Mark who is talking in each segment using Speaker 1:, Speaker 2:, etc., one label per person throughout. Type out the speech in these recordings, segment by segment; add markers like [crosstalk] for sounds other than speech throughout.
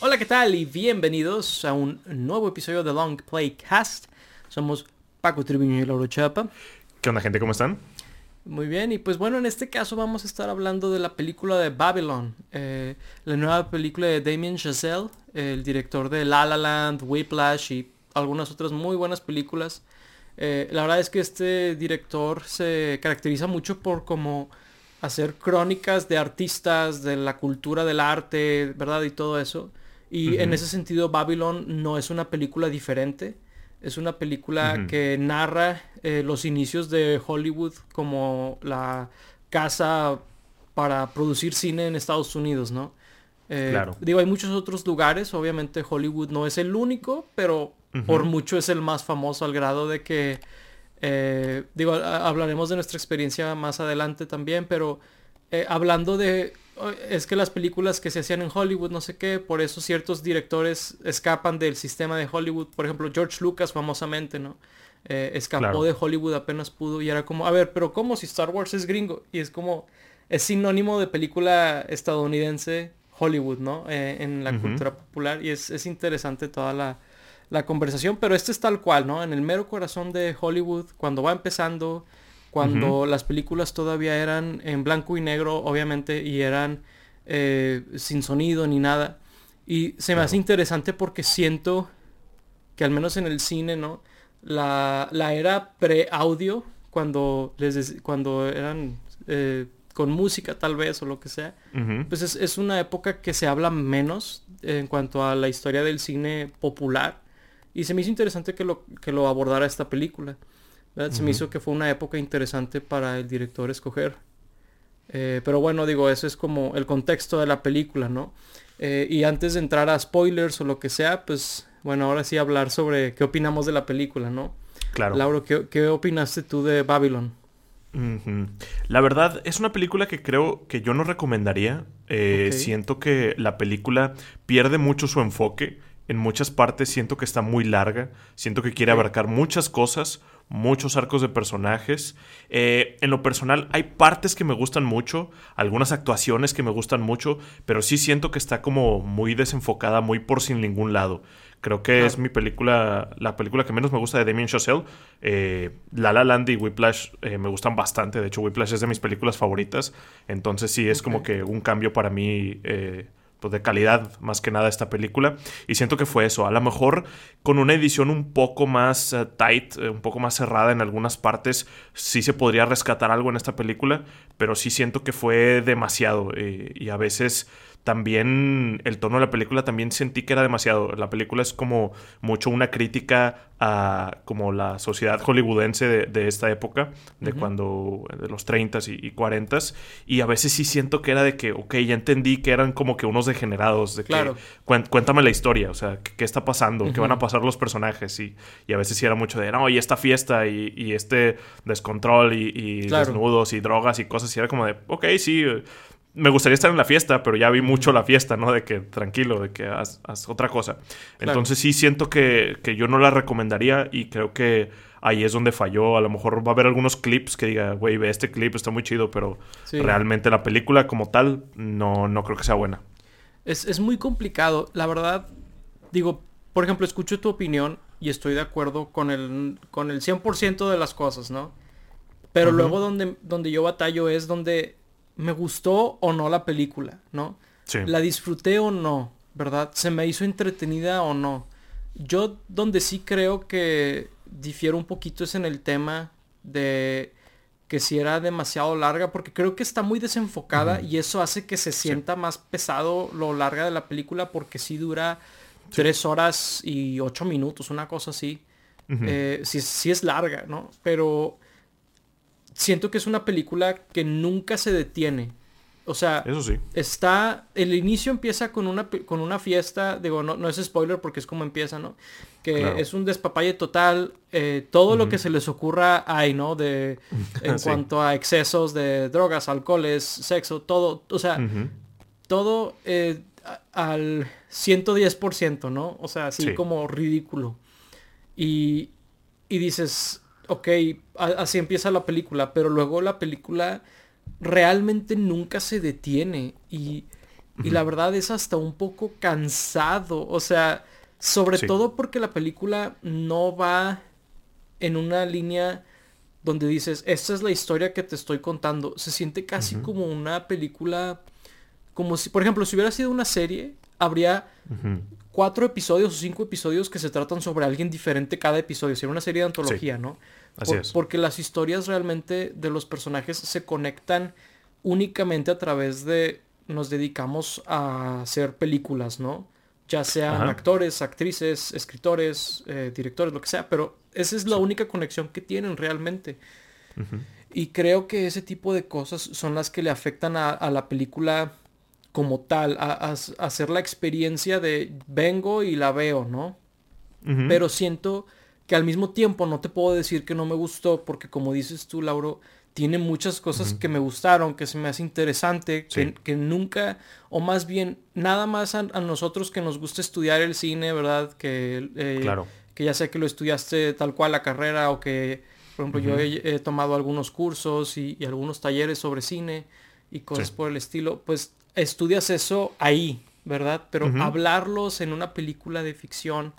Speaker 1: Hola, ¿qué tal? Y bienvenidos a un nuevo episodio de Long Play Cast. Somos Paco Tribuño y Lauro Chapa.
Speaker 2: ¿Qué onda, gente? ¿Cómo están?
Speaker 1: Muy bien, y pues bueno, en este caso vamos a estar hablando de la película de Babylon, eh, la nueva película de Damien Chazelle, el director de La La Land, Whiplash y algunas otras muy buenas películas. Eh, la verdad es que este director se caracteriza mucho por como hacer crónicas de artistas, de la cultura del arte, ¿verdad? Y todo eso. Y en ese sentido Babylon no es una película diferente. Es una película que narra eh, los inicios de Hollywood como la casa para producir cine en Estados Unidos, ¿no? Eh, claro. Digo, hay muchos otros lugares, obviamente Hollywood no es el único, pero por mucho es el más famoso al grado de que, eh, digo, hablaremos de nuestra experiencia más adelante también, pero hablando de es que las películas que se hacían en Hollywood, no sé qué, por eso ciertos directores escapan del sistema de Hollywood. Por ejemplo, George Lucas famosamente, ¿no? Eh, escapó de Hollywood apenas pudo y era como, a ver, pero ¿cómo si Star Wars es gringo? Y es como, es sinónimo de película estadounidense Hollywood, ¿no? Eh, en la cultura popular y es, interesante toda la, la, conversación, pero este es tal cual, ¿no? En el mero corazón de Hollywood, cuando va empezando, cuando las películas todavía eran en blanco y negro, obviamente, y eran eh, sin sonido ni nada. Y se me hace interesante porque siento que al menos en el cine, ¿no? La, la era pre-audio, cuando, les cuando eran eh, con música tal vez o lo que sea, pues es, es, una época que se habla menos en cuanto a la historia del cine popular. Y se me hizo interesante que lo, que lo abordara esta película. Se me hizo que fue una época interesante para el director escoger. Eh, pero bueno, digo, eso es como el contexto de la película, ¿no? Eh, y antes de entrar a spoilers o lo que sea, pues bueno, ahora sí hablar sobre qué opinamos de la película, ¿no? Claro. Lauro, ¿qué, opinaste tú de Babylon?
Speaker 2: La verdad, es una película que creo que yo no recomendaría. Eh, siento que la película pierde mucho su enfoque. En muchas partes siento que está muy larga. Siento que quiere abarcar muchas cosas muchos arcos de personajes. Eh, en lo personal, hay partes que me gustan mucho, algunas actuaciones que me gustan mucho, pero sí siento que está como muy desenfocada, muy por sin ningún lado. Creo que es mi película, la película que menos me gusta de Damien Chazelle. Eh, la La Land y Whiplash eh, me gustan bastante. De hecho, Whiplash es de mis películas favoritas. Entonces sí, es como que un cambio para mí pues, de calidad más que nada esta película. Y siento que fue eso. A lo mejor con una edición un poco más eh, tight, eh, un poco más cerrada en algunas partes, sí se podría rescatar algo en esta película, pero sí siento que fue demasiado. Eh, y a veces también el tono de la película también sentí que era demasiado. La película es como mucho una crítica a como la sociedad hollywoodense de, esta época, de cuando, de los 30s y, 40s, y a veces sí siento que era de que, ok, ya entendí que eran como que unos degenerados, de que cuéntame la historia, o sea, ¿qué, está pasando? ¿Qué van a pasar los personajes? Y, y, a veces sí era mucho de, no, y esta fiesta y, este descontrol y, desnudos y drogas y cosas, y era como de, ok, sí me gustaría estar en la fiesta, pero ya vi mucho la fiesta, ¿no? De que tranquilo, de que haz, otra cosa. Entonces sí siento que, yo no la recomendaría y creo que ahí es donde falló. A lo mejor va a haber algunos clips que diga, güey, ve este clip, está muy chido, pero realmente la película como tal no, no creo que sea buena.
Speaker 1: Es, muy complicado. La verdad, digo, por ejemplo, escucho tu opinión y estoy de acuerdo con el, con el 100% de las cosas, ¿no? Pero luego donde, donde yo batallo es donde me gustó o no la película, ¿no? Sí. La disfruté o no, ¿verdad? Se me hizo entretenida o no. Yo donde sí creo que difiero un poquito es en el tema de que si era demasiado larga, porque creo que está muy desenfocada y eso hace que se sienta más pesado lo larga de la película porque sí dura tres horas y ocho minutos, una cosa así. Eh, sí, sí es larga, ¿no? Pero siento que es una película que nunca se detiene. O sea,
Speaker 2: Eso sí.
Speaker 1: está, el inicio empieza con una, con una fiesta, digo, no, no es spoiler porque es como empieza, ¿no? Que es un despapalle total, eh, todo lo que se les ocurra hay, ¿no? De, [laughs] en cuanto a excesos de drogas, alcoholes, sexo, todo, o sea, todo eh, al 110%, ¿no? O sea, así como ridículo. Y, y dices, ok, así empieza la película, pero luego la película realmente nunca se detiene y Y la verdad es hasta un poco cansado. O sea, sobre todo porque la película no va en una línea donde dices, esta es la historia que te estoy contando. Se siente casi como una película, como si, por ejemplo, si hubiera sido una serie, habría cuatro episodios o cinco episodios que se tratan sobre alguien diferente cada episodio. Sería una serie de antología, ¿no? Así es. Porque las historias realmente de los personajes se conectan únicamente a través de nos dedicamos a hacer películas, ¿no? Ya sean actores, actrices, escritores, eh, directores, lo que sea, pero esa es la única conexión que tienen realmente. Y creo que ese tipo de cosas son las que le afectan a, la película como tal, a, hacer la experiencia de vengo y la veo, ¿no? Pero siento que al mismo tiempo no te puedo decir que no me gustó porque como dices tú, Lauro, tiene muchas cosas que me gustaron, que se me hace interesante, que, nunca, o más bien, nada más a, nosotros que nos gusta estudiar el cine, ¿verdad? Que eh, claro. que ya sé que lo estudiaste tal cual la carrera o que, por ejemplo, yo he, tomado algunos cursos y, algunos talleres sobre cine y cosas por el estilo, pues estudias eso ahí, ¿verdad? Pero hablarlos en una película de ficción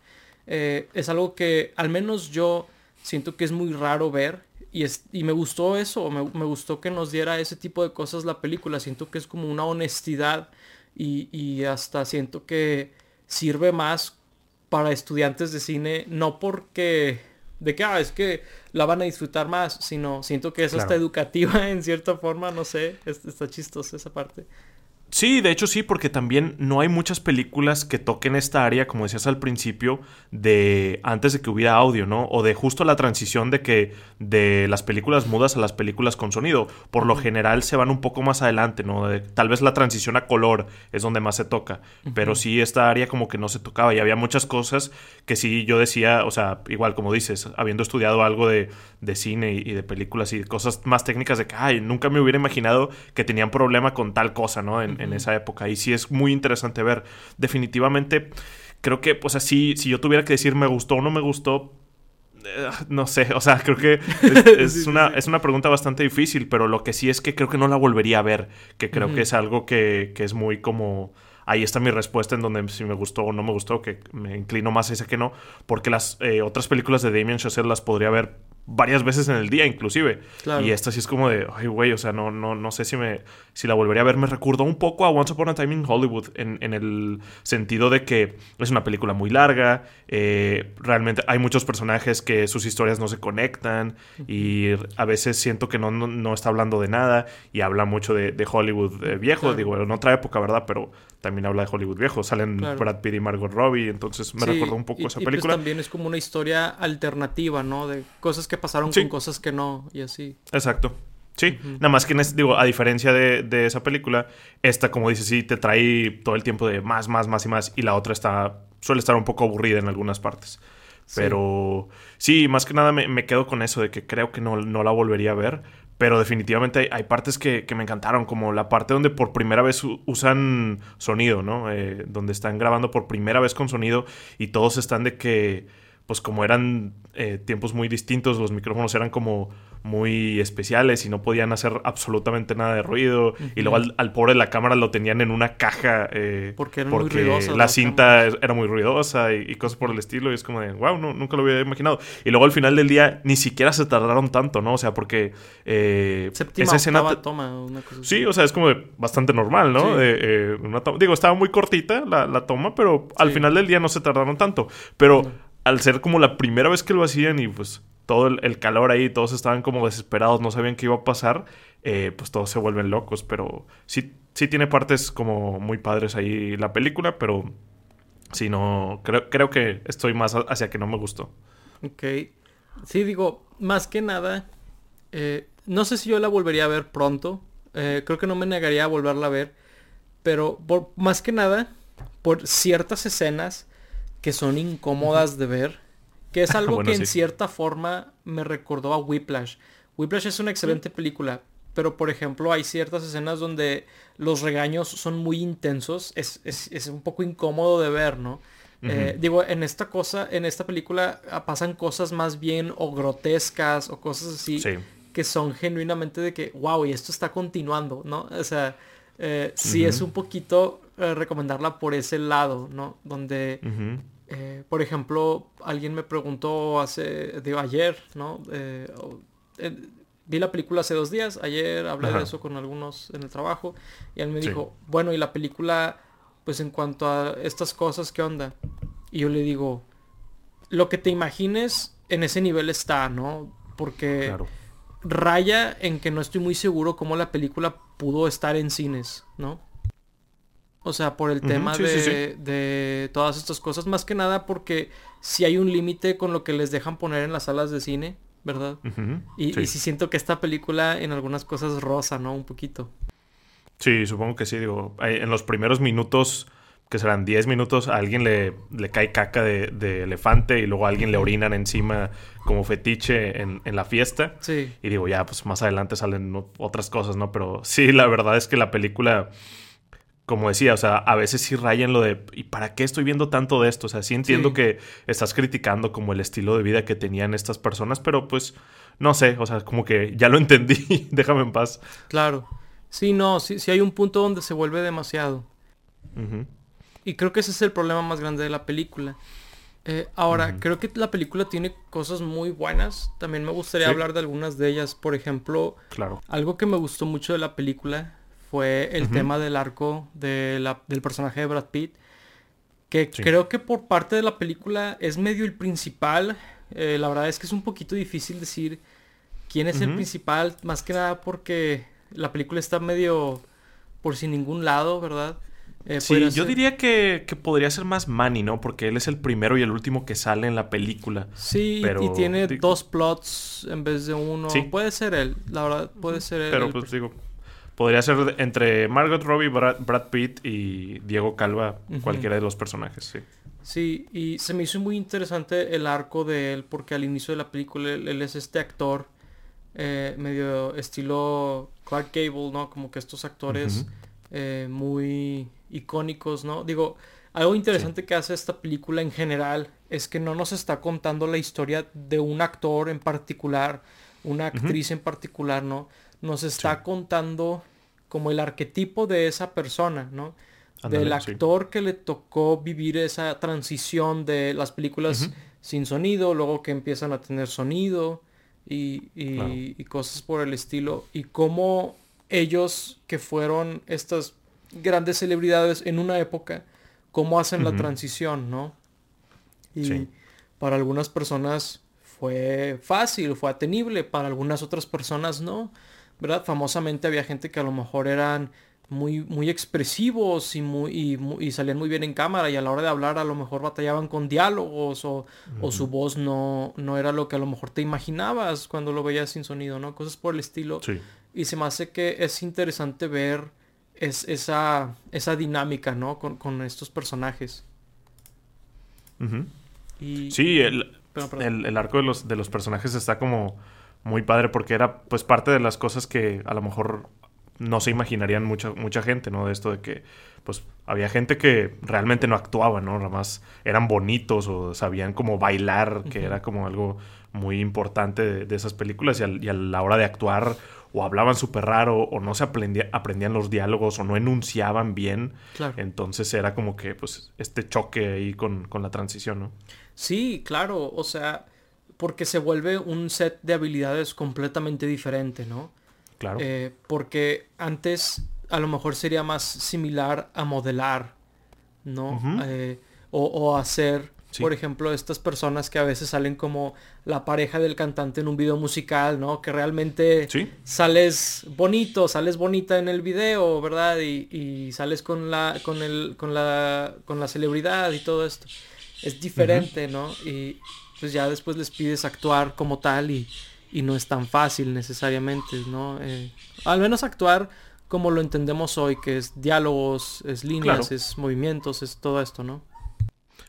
Speaker 1: eh, es algo que al menos yo siento que es muy raro ver y, es, y me gustó eso, me, me, gustó que nos diera ese tipo de cosas la película, siento que es como una honestidad y, y hasta siento que sirve más para estudiantes de cine, no porque de que ah, es que la van a disfrutar más, sino siento que es hasta educativa [laughs] en cierta forma, no sé, está chistosa esa parte.
Speaker 2: Sí, de hecho sí, porque también no hay muchas películas que toquen esta área, como decías al principio, de antes de que hubiera audio, ¿no? O de justo la transición de que de las películas mudas a las películas con sonido. Por lo general se van un poco más adelante, ¿no? tal vez la transición a color es donde más se toca, pero sí esta área como que no se tocaba y había muchas cosas que sí yo decía, o sea, igual como dices, habiendo estudiado algo de, de cine y, de películas y cosas más técnicas de que, ay, nunca me hubiera imaginado que tenían problema con tal cosa, ¿no? En, en esa época. Y sí es muy interesante ver. Definitivamente, creo que, pues así, si yo tuviera que decir me gustó o no me gustó, eh, no sé, [laughs] o sea, creo que es, [laughs] una, es una pregunta bastante difícil, pero lo que sí es que creo que no la volvería a ver, que creo que es algo que, que, es muy como... Ahí está mi respuesta en donde si me gustó o no me gustó, que me inclino más a ese que no, porque las eh, otras películas de Damien Chazelle las podría ver varias veces en el día inclusive. Y esta sí es como de, ay güey, o sea, no, no, no sé si me si la volvería a ver. Me recordó un poco a Once Upon a Time in Hollywood en, en el sentido de que es una película muy larga, eh, realmente hay muchos personajes que sus historias no se conectan y a veces siento que no, no, está hablando de nada y habla mucho de, de Hollywood eh, viejo, digo, en otra época, ¿verdad? Pero también habla de Hollywood viejo. Salen Brad Pitt y Margot Robbie, entonces me recordó un poco esa pues, película.
Speaker 1: también es como una historia alternativa, ¿no? De cosas que pasaron con cosas que no y así.
Speaker 2: Exacto. Sí, nada más que, digo, a diferencia de, esa película, esta, como dices, sí, te trae todo el tiempo de más, más, más y más, y la otra está, suele estar un poco aburrida en algunas partes. Pero sí, más que nada me, quedo con eso de que creo que no, no la volvería a ver. Pero definitivamente hay, partes que, me encantaron, como la parte donde por primera vez usan sonido, ¿no? Eh, donde están grabando por primera vez con sonido y todos están de que, pues como eran eh, tiempos muy distintos, los micrófonos eran como muy especiales y no podían hacer absolutamente nada de ruido. Y luego al, pobre de la cámara lo tenían en una caja eh, porque, la, cinta era muy ruidosa y, cosas por el estilo. Y es como de, wow, no, nunca lo hubiera imaginado. Y luego al final del día ni siquiera se tardaron tanto, ¿no? O sea, porque
Speaker 1: eh, esa escena... toma,
Speaker 2: sí, o sea, es como bastante normal, ¿no? Eh, Digo, estaba muy cortita la, toma, pero al final del día no se tardaron tanto. Pero al ser como la primera vez que lo hacían y pues todo el, calor ahí, todos estaban como desesperados, no sabían qué iba a pasar, eh, pues todos se vuelven locos, pero sí, sí tiene partes como muy padres ahí la película, pero sí, no, creo, creo que estoy más hacia que no me gustó.
Speaker 1: Ok, sí, digo, más que nada, eh, no sé si yo la volvería a ver pronto, eh, creo que no me negaría a volverla a ver, pero por, más que nada, por ciertas escenas que son incómodas de ver, que es [laughs] algo que en cierta forma me recordó a Whiplash. Whiplash es una excelente película, pero por ejemplo hay ciertas escenas donde los regaños son muy intensos, es, un poco incómodo de ver, ¿no? Eh, digo, en esta cosa, en esta película ah, pasan cosas más bien o grotescas o cosas así que son genuinamente de que, wow, y esto está continuando, ¿no? O sea, eh, sí es un poquito eh, recomendarla por ese lado, ¿no? Donde, eh, por ejemplo, alguien me preguntó hace, digo, ayer, ¿no? vi la película hace dos días, ayer hablé de eso con algunos en el trabajo y él me dijo, bueno, y la película, pues en cuanto a estas cosas, ¿qué onda? Y yo le digo, lo que te imagines en ese nivel está, ¿no? Porque raya en que no estoy muy seguro cómo la película pudo estar en cines, ¿no? O sea, por el tema de, de, todas estas cosas, más que nada porque si hay un límite con lo que les dejan poner en las salas de cine, ¿verdad? y, y sí siento que esta película en algunas cosas rosa, ¿no? Un poquito.
Speaker 2: Sí, supongo que sí, digo, en los primeros minutos que serán 10 minutos, a alguien le, le cae caca de, elefante y luego a alguien le orinan encima como fetiche en, la fiesta.
Speaker 1: Sí.
Speaker 2: Y digo, ya, pues más adelante salen otras cosas, ¿no? Pero sí, la verdad es que la película, como decía, o sea, a veces sí rayan lo de, ¿y para qué estoy viendo tanto de esto? O sea, sí entiendo que estás criticando como el estilo de vida que tenían estas personas, pero pues, no sé, o sea, como que ya lo entendí, [laughs] déjame en paz.
Speaker 1: Claro. Sí, no, sí, sí hay un punto donde se vuelve demasiado. Y creo que ese es el problema más grande de la película. Eh, ahora, creo que la película tiene cosas muy buenas. También me gustaría hablar de algunas de ellas. Por ejemplo,
Speaker 2: claro.
Speaker 1: algo que me gustó mucho de la película fue el tema del arco de la, del personaje de Brad Pitt. Que creo que por parte de la película es medio el principal. Eh, la verdad es que es un poquito difícil decir quién es el principal. Más que nada porque la película está medio por sin ningún lado, ¿verdad?
Speaker 2: Eh, sí, yo diría que, podría ser más Manny, ¿no? Porque él es el primero y el último que sale en la película.
Speaker 1: Sí, y tiene dos plots en vez de uno. Sí. Puede ser él, la verdad, puede ser él.
Speaker 2: Pero pues digo, podría ser entre Margot Robbie, Brad, Pitt y Diego Calva, cualquiera de los personajes, sí.
Speaker 1: Sí, y se me hizo muy interesante el arco de él, porque al inicio de la película él, es este actor eh, medio estilo Clark Gable, ¿no? Como que estos actores eh, muy icónicos, ¿no? Digo, algo interesante que hace esta película en general es que no nos está contando la historia de un actor en particular, una actriz en particular, ¿no? Nos está contando como el arquetipo de esa persona, ¿no? Del actor que le tocó vivir esa transición de las películas sin sonido, luego que empiezan a tener sonido y, y cosas por el estilo. Y cómo ellos que fueron estas grandes celebridades en una época, cómo hacen la transición, ¿no? Y para algunas personas fue fácil, fue atenible, para algunas otras personas no, ¿verdad? Famosamente había gente que a lo mejor eran muy, muy expresivos y, muy, y, salían muy bien en cámara y a la hora de hablar a lo mejor batallaban con diálogos o, o, su voz no, no era lo que a lo mejor te imaginabas cuando lo veías sin sonido, ¿no? Cosas por el estilo. Y se me hace que es interesante ver es esa, esa dinámica, ¿no? Con, estos personajes.
Speaker 2: Sí, el, el, arco de los, de los personajes está como muy padre porque era pues parte de las cosas que a lo mejor no se imaginarían mucha, mucha gente, ¿no? De esto de que pues había gente que realmente no actuaba, ¿no? Nada más eran bonitos o sabían como bailar, que era como algo muy importante de, esas películas y, y, a la hora de actuar o hablaban súper raro o no se aprendía, aprendían los diálogos o no enunciaban bien. Entonces era como que pues este choque ahí con, la transición, ¿no?
Speaker 1: Sí, claro, o sea, porque se vuelve un set de habilidades completamente diferente, ¿no?
Speaker 2: Claro.
Speaker 1: Eh, porque antes a lo mejor sería más similar a modelar, ¿no? Eh, o, o hacer por ejemplo, estas personas que a veces salen como la pareja del cantante en un video musical, ¿no? Que realmente sales bonito, sales bonita en el video, ¿verdad? Y, sales con la, con el, con la, con la celebridad y todo esto. Es diferente, ¿no? Y pues ya después les pides actuar como tal y, no es tan fácil necesariamente, ¿no? Eh, al menos actuar como lo entendemos hoy, que es diálogos, es líneas, es movimientos, es todo esto, ¿no?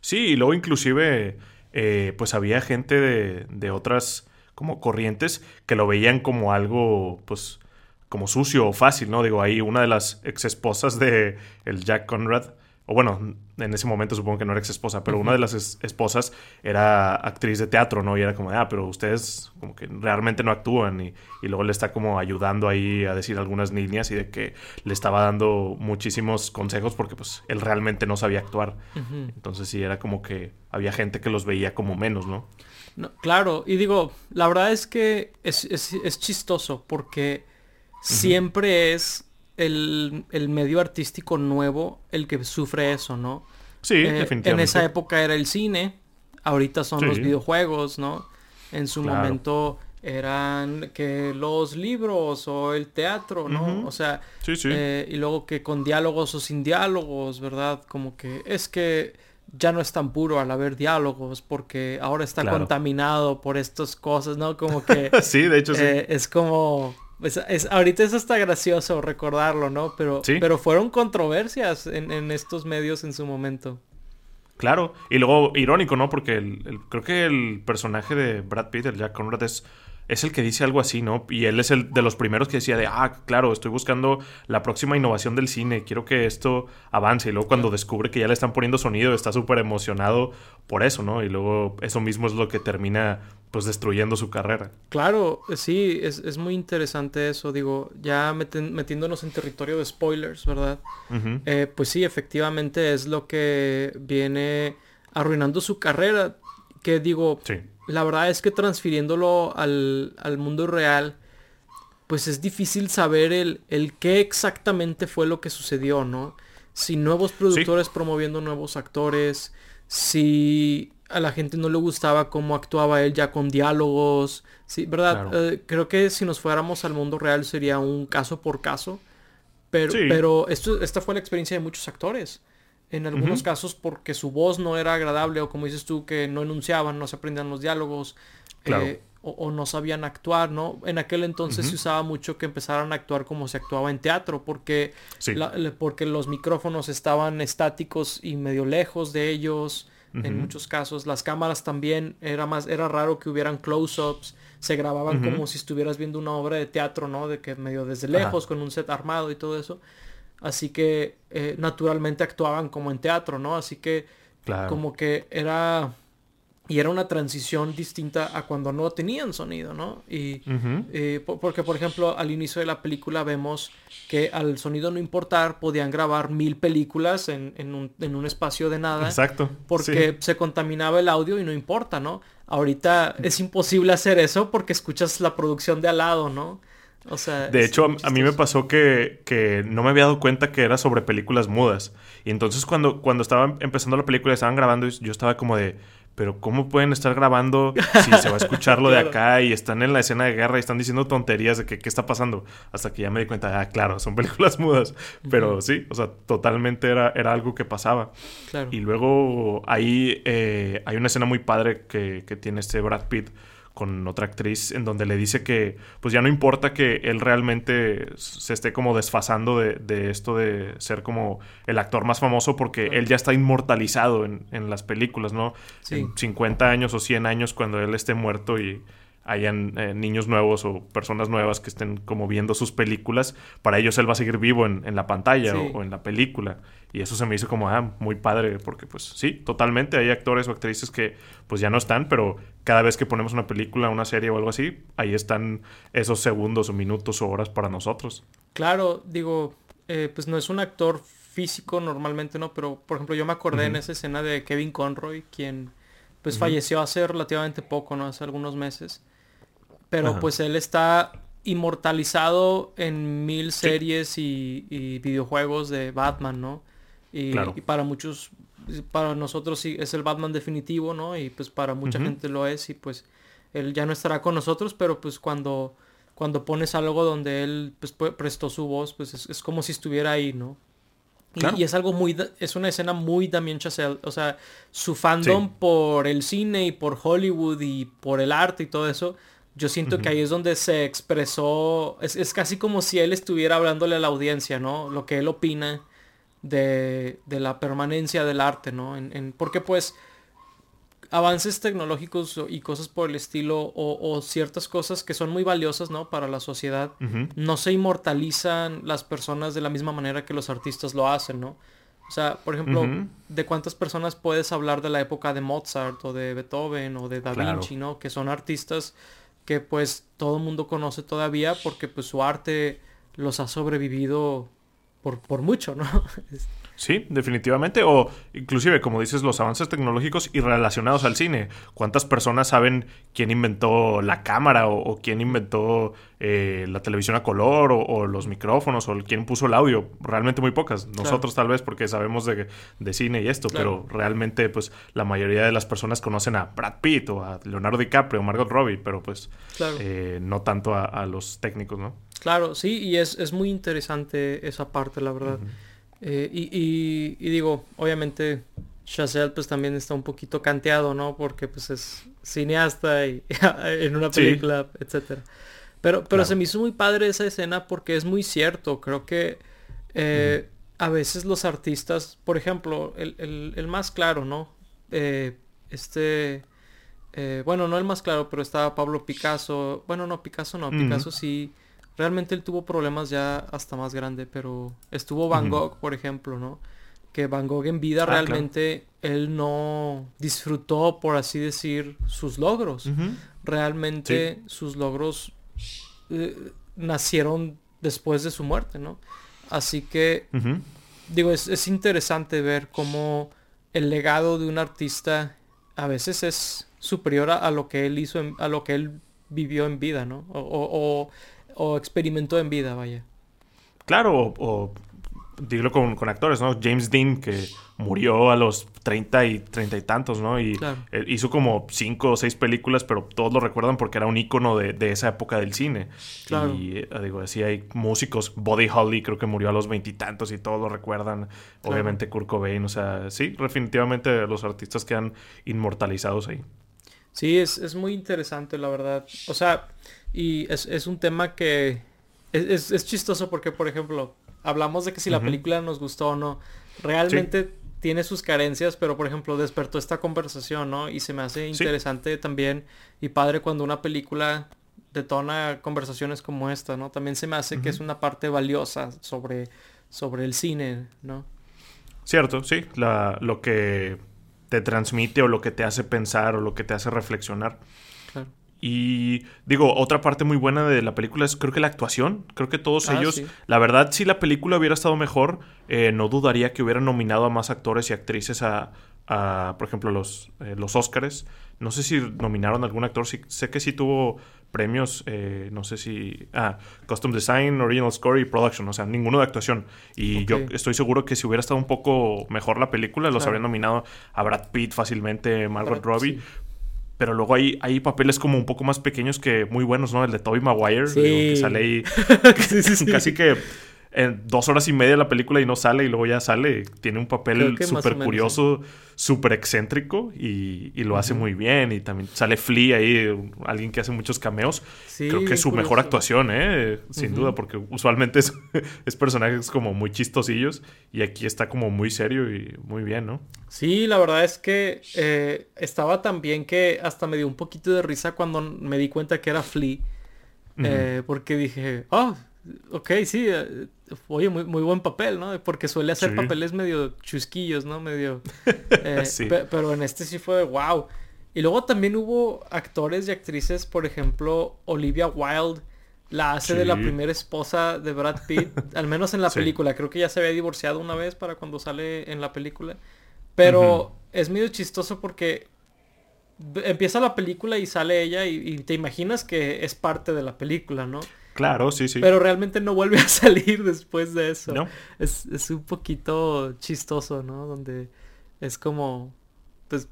Speaker 2: Sí, y luego inclusive eh, pues había gente de, de otras como corrientes que lo veían como algo pues como sucio o fácil, ¿no? Digo, ahí una de las ex esposas de el Jack Conrad o bueno, en ese momento supongo que no era ex esposa, pero una de las esposas era actriz de teatro, ¿no? Y era como, ah, pero ustedes como que realmente no actúan y, luego le está como ayudando ahí a decir algunas líneas y de que le estaba dando muchísimos consejos porque pues él realmente no sabía actuar. Entonces sí, era como que había gente que los veía como menos, ¿no?
Speaker 1: no claro, y digo, la verdad es que es, es chistoso porque siempre es el, medio artístico nuevo el que sufre eso, ¿no?
Speaker 2: Sí, eh, definitivamente.
Speaker 1: En esa época era el cine, ahorita son los videojuegos, ¿no? En su momento eran que los libros o el teatro, ¿no? O sea,
Speaker 2: sí, sí.
Speaker 1: Eh, y luego que con diálogos o sin diálogos, ¿verdad? Como que es que ya no es tan puro al haber diálogos porque ahora está contaminado por estas cosas, ¿no? Como [laughs] que...
Speaker 2: sí, de hecho sí.
Speaker 1: Eh, es como pues, es, ahorita es hasta gracioso recordarlo, ¿no? Pero, pero fueron controversias en, estos medios en su momento.
Speaker 2: Claro, y luego irónico, ¿no? Porque el, creo que el personaje de Brad Pitt, el Jack Conrad, es es el que dice algo así, ¿no? Y él es el de los primeros que decía de, ah, claro, estoy buscando la próxima innovación del cine, quiero que esto avance. Y luego cuando descubre que ya le están poniendo sonido, está súper emocionado por eso, ¿no? Y luego eso mismo es lo que termina pues destruyendo su carrera.
Speaker 1: Claro, sí, es, muy interesante eso, digo, ya metiéndonos en territorio de spoilers, ¿verdad? Eh, pues sí, efectivamente es lo que viene arruinando su carrera, que digo,
Speaker 2: sí
Speaker 1: la verdad es que transfiriéndolo al, mundo real, pues es difícil saber el, el, qué exactamente fue lo que sucedió, ¿no? Si nuevos productores promoviendo nuevos actores, si a la gente no le gustaba cómo actuaba él ya con diálogos, sí, ¿verdad? Eh, creo que si nos fuéramos al mundo real sería un caso por caso, pero, pero esto, esta fue la experiencia de muchos actores en algunos casos porque su voz no era agradable o como dices tú que no enunciaban, no se aprendían los diálogos eh, o, no sabían actuar, ¿no? En aquel entonces se usaba mucho que empezaran a actuar como se actuaba en teatro porque, porque los micrófonos estaban estáticos y medio lejos de ellos. En muchos casos las cámaras también era más era raro que hubieran close-ups, se grababan como si estuvieras viendo una obra de teatro, ¿no? De que medio desde lejos con un set armado y todo eso. Así que eh, naturalmente actuaban como en teatro, ¿no? Así que como que era... Y era una transición distinta a cuando no tenían sonido, ¿no? Y eh, porque, por ejemplo, al inicio de la película vemos que al sonido no importar podían grabar mil películas en, un, espacio de nada.
Speaker 2: Exacto.
Speaker 1: Porque se contaminaba el audio y no importa, ¿no? Ahorita es imposible hacer eso porque escuchas la producción de al lado, ¿no? O sea,
Speaker 2: de hecho, a, mí me pasó que, que, no me había dado cuenta que era sobre películas mudas. Y entonces cuando, cuando estaba empezando la película, estaban grabando, yo estaba como de, pero ¿cómo pueden estar grabando si se va a escuchar lo de acá y están en la escena de guerra y están diciendo tonterías de que qué está pasando? Hasta que ya me di cuenta, ah, claro, son películas mudas. Pero sí, o sea, totalmente era, era algo que pasaba. Y luego ahí eh, hay una escena muy padre que, que tiene este Brad Pitt con otra actriz en donde le dice que pues ya no importa que él realmente se esté como desfasando de, esto de ser como el actor más famoso porque él ya está inmortalizado en, en las películas, ¿no? En 50 años o 100 años cuando él esté muerto y hayan eh, niños nuevos o personas nuevas que estén como viendo sus películas, para ellos él va a seguir vivo en, la pantalla o, en la película. Y eso se me hizo como, ah, muy padre, porque pues sí, totalmente hay actores o actrices que pues ya no están, pero cada vez que ponemos una película, una serie o algo así, ahí están esos segundos o minutos o horas para nosotros.
Speaker 1: Claro, digo, eh, pues no es un actor físico normalmente, ¿no? Pero por ejemplo yo me acordé en esa escena de Kevin Conroy, quien pues falleció hace relativamente poco, ¿no? Hace algunos meses. Pero pues él está inmortalizado en mil series y, videojuegos de Batman, ¿no? Y, para muchos, para nosotros sí es el Batman definitivo, ¿no? Y pues para mucha gente lo es y pues él ya no estará con nosotros, pero pues cuando, cuando pones algo donde él pues, prestó su voz, pues es, como si estuviera ahí, ¿no? Y, es algo muy, es una escena muy Damien Chazelle, o sea, su fandom por el cine y por Hollywood y por el arte y todo eso, yo siento que ahí es donde se expresó, es, casi como si él estuviera hablándole a la audiencia, ¿no? Lo que él opina de, la permanencia del arte, ¿no? En, porque pues avances tecnológicos y cosas por el estilo o, ciertas cosas que son muy valiosas, ¿no? Para la sociedad, no se inmortalizan las personas de la misma manera que los artistas lo hacen, ¿no? O sea, por ejemplo, de cuántas personas puedes hablar de la época de Mozart o de Beethoven o de Da Vinci, ¿no? Que son artistas que pues todo el mundo conoce todavía porque pues su arte los ha sobrevivido por, por mucho, ¿no? [laughs]
Speaker 2: Sí, definitivamente. O inclusive, como dices, los avances tecnológicos y relacionados al cine. ¿Cuántas personas saben quién inventó la cámara o, quién inventó eh, la televisión a color o, los micrófonos o quién puso el audio? Realmente muy pocas. Nosotros tal vez porque sabemos de, de cine y esto, pero realmente pues la mayoría de las personas conocen a Brad Pitt o a Leonardo DiCaprio o Margot Robbie, pero pues eh, no tanto a, los técnicos, ¿no?
Speaker 1: Claro, sí, y es, es muy interesante esa parte, la verdad. Eh, y, y, digo, obviamente Chazelle pues también está un poquito canteado, ¿no? Porque pues es cineasta y [laughs] en una película, etcétera. Pero, pero se me hizo muy padre esa escena porque es muy cierto. Creo que eh, a veces los artistas, por ejemplo, el, el, más claro, ¿no? Eh, este, bueno, no el más claro, pero estaba Pablo Picasso. Bueno, no, Picasso no, Picasso sí Realmente él tuvo problemas ya hasta más grande, pero estuvo Van Gogh, por ejemplo, ¿no? Que Van Gogh en vida ah, realmente él no disfrutó, por así decir, sus logros. Realmente sus logros eh, nacieron después de su muerte, ¿no? Así que, digo, es, interesante ver cómo el legado de un artista a veces es superior a, lo que él hizo, a lo que él vivió en vida, ¿no? o o experimentó en vida, vaya.
Speaker 2: Claro, o, digo con, actores, ¿no? James Dean, que murió a los 30 y 30 y tantos, ¿no? Y hizo como cinco o seis películas, pero todos lo recuerdan porque era un ícono de, esa época del cine. Claro. Y eh, digo, así hay músicos, Buddy Holly creo que murió a los veintitantos y, todos lo recuerdan. Obviamente Kurt Cobain, o sea, sí, definitivamente los artistas quedan inmortalizados ahí.
Speaker 1: Sí, es, es muy interesante, la verdad. O sea, y es, es un tema que es, es, chistoso porque, por ejemplo, hablamos de que si la película nos gustó o no. Realmente tiene sus carencias, pero por ejemplo despertó esta conversación, ¿no? Y se me hace interesante también y padre cuando una película detona conversaciones como esta, ¿no? También se me hace que es una parte valiosa sobre, sobre el cine, ¿no?
Speaker 2: Cierto, sí. La, lo que te transmite o lo que te hace pensar o lo que te hace reflexionar. Claro. Y digo, otra parte muy buena de la película es creo que la actuación. Creo que todos ah, ellos, la verdad, si la película hubiera estado mejor, eh, no dudaría que hubieran nominado a más actores y actrices a, a por ejemplo, los, eh, los Oscars. No sé si nominaron a algún actor, sé que sí tuvo premios, eh, no sé si... Ah, Costume Design, Original Score y Production, o sea, ninguno de actuación. Y yo estoy seguro que si hubiera estado un poco mejor la película, los habrían nominado a Brad Pitt fácilmente, Margot Robbie, pero luego hay, hay papeles como un poco más pequeños que muy buenos, ¿no? El de Tobey Maguire, que sale ahí [laughs] [laughs] casi que en dos horas y media la película y no sale y luego ya sale. Tiene un papel súper curioso, súper excéntrico y, lo hace muy bien. Y también sale Flea ahí, alguien que hace muchos cameos. Creo que es su mejor actuación, ¿eh? Sin duda, porque usualmente es, [laughs] es, personajes como muy chistosillos y aquí está como muy serio y muy bien, ¿no?
Speaker 1: Sí, la verdad es que eh, estaba tan bien que hasta me dio un poquito de risa cuando me di cuenta que era Flea. Eh, porque dije, oh, ok, sí, eh, oye, muy, muy buen papel, ¿no? Porque suele hacer papeles medio chusquillos, ¿no? Medio... [laughs] Eh, pero en este sí fue wow. Y luego también hubo actores y actrices, por ejemplo, Olivia Wilde, la hace de la primera esposa de Brad Pitt, [laughs] al menos en la película. Creo que ya se había divorciado una vez para cuando sale en la película. Pero es medio chistoso porque empieza la película y sale ella y, te imaginas que es parte de la película, ¿no?
Speaker 2: Claro, sí, sí.
Speaker 1: Pero realmente no vuelve a [laughs] salir después de eso. ¿No? Es, un poquito chistoso, ¿no? Donde es como, pues,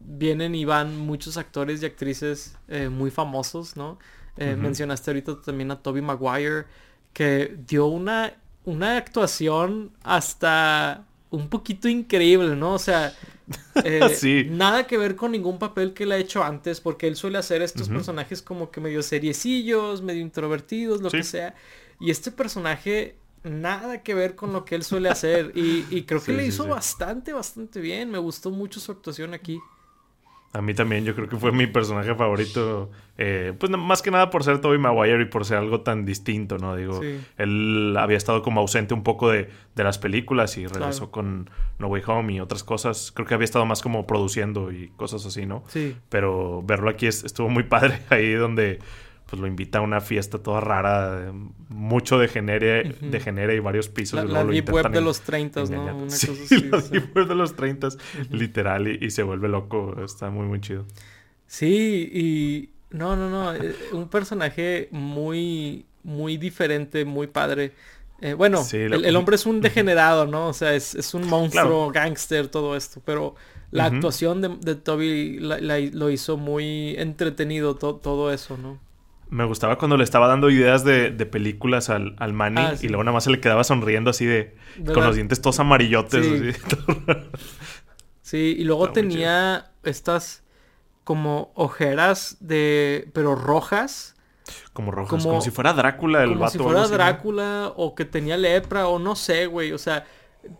Speaker 1: vienen y van muchos actores y actrices eh, muy famosos, ¿no? Eh, mencionaste ahorita también a Toby Maguire, que dio una, una actuación hasta un poquito increíble, ¿no? O sea, [laughs] eh, nada que ver con ningún papel que él ha hecho antes, porque él suele hacer estos personajes como que medio seriecillos, medio introvertidos, lo que sea. Y este personaje, nada que ver con lo que él suele hacer. Y, creo [laughs] que le hizo bastante, bastante bien. Me gustó mucho su actuación aquí.
Speaker 2: A mí también, yo creo que fue mi personaje favorito. Eh, pues más que nada por ser Toby Maguire y por ser algo tan distinto, ¿no? Digo, él había estado como ausente un poco de, las películas y regresó con No Way Home y otras cosas. Creo que había estado más como produciendo y cosas así, ¿no?
Speaker 1: Sí.
Speaker 2: Pero verlo aquí estuvo muy padre [laughs] ahí donde pues lo invita a una fiesta toda rara, mucho de genere, de y varios pisos.
Speaker 1: La, deep web de los 30, ¿no? Una
Speaker 2: sí, cosa [laughs] así, la deep web de los 30, literal, y, se vuelve loco. Está muy, muy chido.
Speaker 1: Sí, y... No, no, no. Eh, un personaje muy, muy diferente, muy padre. Eh, bueno, el, hombre es un degenerado, ¿no? O sea, es, un monstruo, gángster, todo esto. Pero la actuación de, Toby lo hizo muy entretenido, todo eso, ¿no?
Speaker 2: Me gustaba cuando le estaba dando ideas de, películas al, al Manny ah, y luego nada más se le quedaba sonriendo así de... con los dientes todos amarillotes.
Speaker 1: Sí, [laughs] y luego tenía estas como ojeras de... pero rojas.
Speaker 2: Como rojas, como, si fuera Drácula el
Speaker 1: como si fuera Drácula o que tenía lepra o no sé, güey. O sea,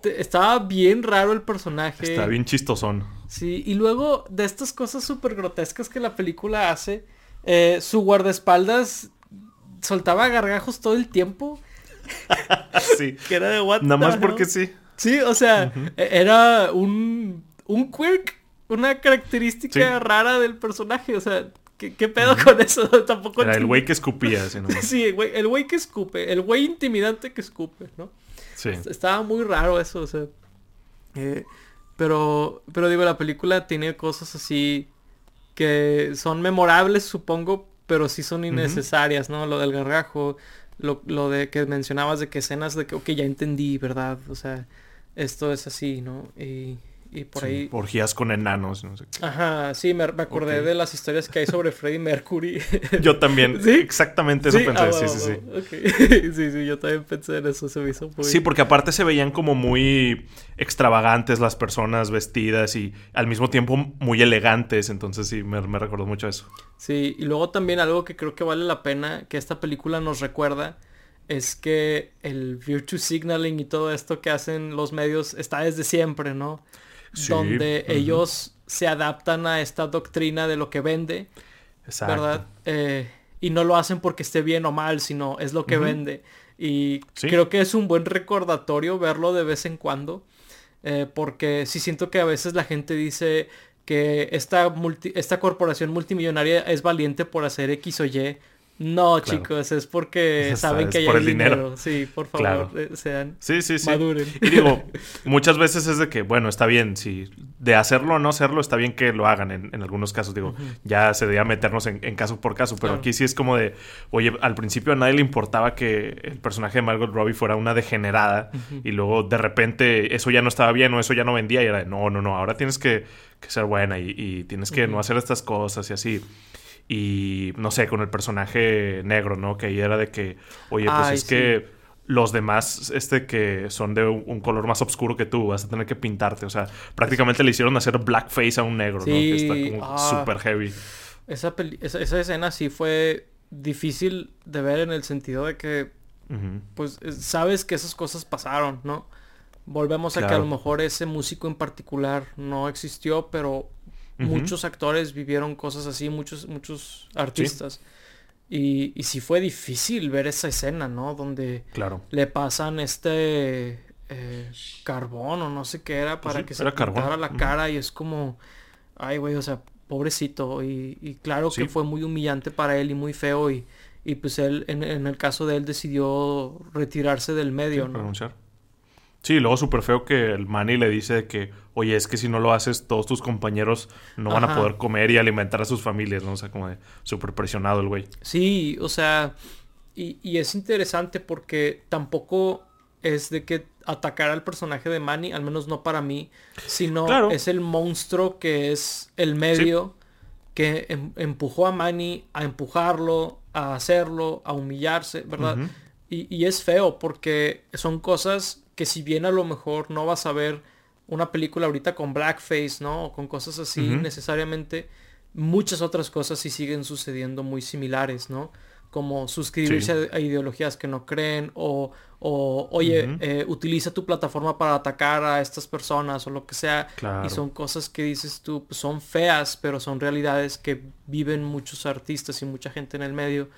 Speaker 1: estaba bien raro el personaje.
Speaker 2: Está bien chistosón.
Speaker 1: Sí, y luego de estas cosas súper grotescas que la película hace eh, su guardaespaldas soltaba gargajos todo el tiempo. [laughs]
Speaker 2: sí.
Speaker 1: que era de what
Speaker 2: Nada más porque sí.
Speaker 1: Sí, o sea, e-, era un, un quirk, una característica rara del personaje. O sea, ¿qué, pedo con eso? [laughs] Tampoco
Speaker 2: Era el güey que escupía. [laughs]
Speaker 1: sí, el güey, que escupe, el güey intimidante que escupe, ¿no?
Speaker 2: Sí.
Speaker 1: Estaba muy raro eso, o sea. Eh, pero, pero digo, la película tiene cosas así que son memorables, supongo, pero sí son innecesarias, ¿no? Lo del gargajo, lo, lo, de que mencionabas de que escenas de que, ok, ya entendí, ¿verdad? O sea, esto es así, ¿no? Y, y por ahí...
Speaker 2: Orgías con enanos, no sé
Speaker 1: Ajá, sí, me, acordé de las historias que hay sobre Freddie Mercury. [laughs]
Speaker 2: yo también, ¿Sí? exactamente eso pensé, ah, sí, sí,
Speaker 1: sí. [laughs] sí, sí, yo también pensé en eso, se me hizo
Speaker 2: muy... Sí, porque aparte se veían como muy extravagantes las personas vestidas y al mismo tiempo muy elegantes, entonces sí, me, me recordó mucho eso.
Speaker 1: Sí, y luego también algo que creo que vale la pena que esta película nos recuerda es que el virtue signaling y todo esto que hacen los medios está desde siempre, ¿no? Donde ellos se adaptan a esta doctrina de lo que vende, Exacto. ¿verdad? Eh, y no lo hacen porque esté bien o mal, sino es lo que vende. Y creo que es un buen recordatorio verlo de vez en cuando, eh, porque sí siento que a veces la gente dice que esta, esta corporación multimillonaria es valiente por hacer X o Y no, chicos, es porque [laughs] saben que hay por el dinero. Sí, por favor, eh, sean
Speaker 2: sí, sí, sí.
Speaker 1: maduren.
Speaker 2: Y digo, [laughs] muchas veces es de que, bueno, está bien, si de hacerlo o no hacerlo, está bien que lo hagan en, algunos casos. Digo, ya se debía meternos en, caso por caso, pero aquí sí es como de, oye, al principio a nadie le importaba que el personaje de Margot Robbie fuera una degenerada y luego de repente eso ya no estaba bien o eso ya no vendía y era de, no, no, no, ahora tienes que, ser buena y, tienes que no hacer estas cosas y así. Y no sé, con el personaje negro, ¿no? Que ahí era de que, oye, pues es que los demás, este que son de un, color más oscuro que tú, vas a tener que pintarte. O sea, prácticamente le hicieron hacer blackface a un negro, ¿no? Que está como ah. súper heavy.
Speaker 1: Esa, esa, escena sí fue difícil de ver en el sentido de que, pues, sabes que esas cosas pasaron, ¿no? Volvemos a que a lo mejor ese músico en particular no existió, pero Muchos actores vivieron cosas así, muchos, muchos artistas. Y, y sí fue difícil ver esa escena, ¿no? Donde
Speaker 2: claro.
Speaker 1: le pasan este eh, carbón o no sé qué era pues para que se pintara la cara y es como, ay, güey, o sea, pobrecito. Y, claro que fue muy humillante para él y muy feo y, y pues él, en, en, el caso de él, decidió retirarse del medio, ¿no?
Speaker 2: Renunciar. Sí, luego súper feo que el Manny le dice que, oye, es que si no lo haces, todos tus compañeros no van a poder comer y alimentar a sus familias, ¿no? O sea, como de súper presionado el güey.
Speaker 1: Sí, o sea, y, y, es interesante porque tampoco es de que atacar al personaje de Manny, al menos no para mí, sino es el monstruo que es el medio que em, empujó a Manny a empujarlo, a hacerlo, a humillarse, ¿verdad? y, y es feo porque son cosas que si bien a lo mejor no vas a ver una película ahorita con blackface, ¿no? O con cosas así necesariamente, muchas otras cosas sí siguen sucediendo muy similares, ¿no? como suscribirse a, ideologías que no creen o, o oye, eh, utiliza tu plataforma para atacar a estas personas o lo que sea. Y son cosas que dices tú, pues, son feas, pero son realidades que viven muchos artistas y mucha gente en el medio.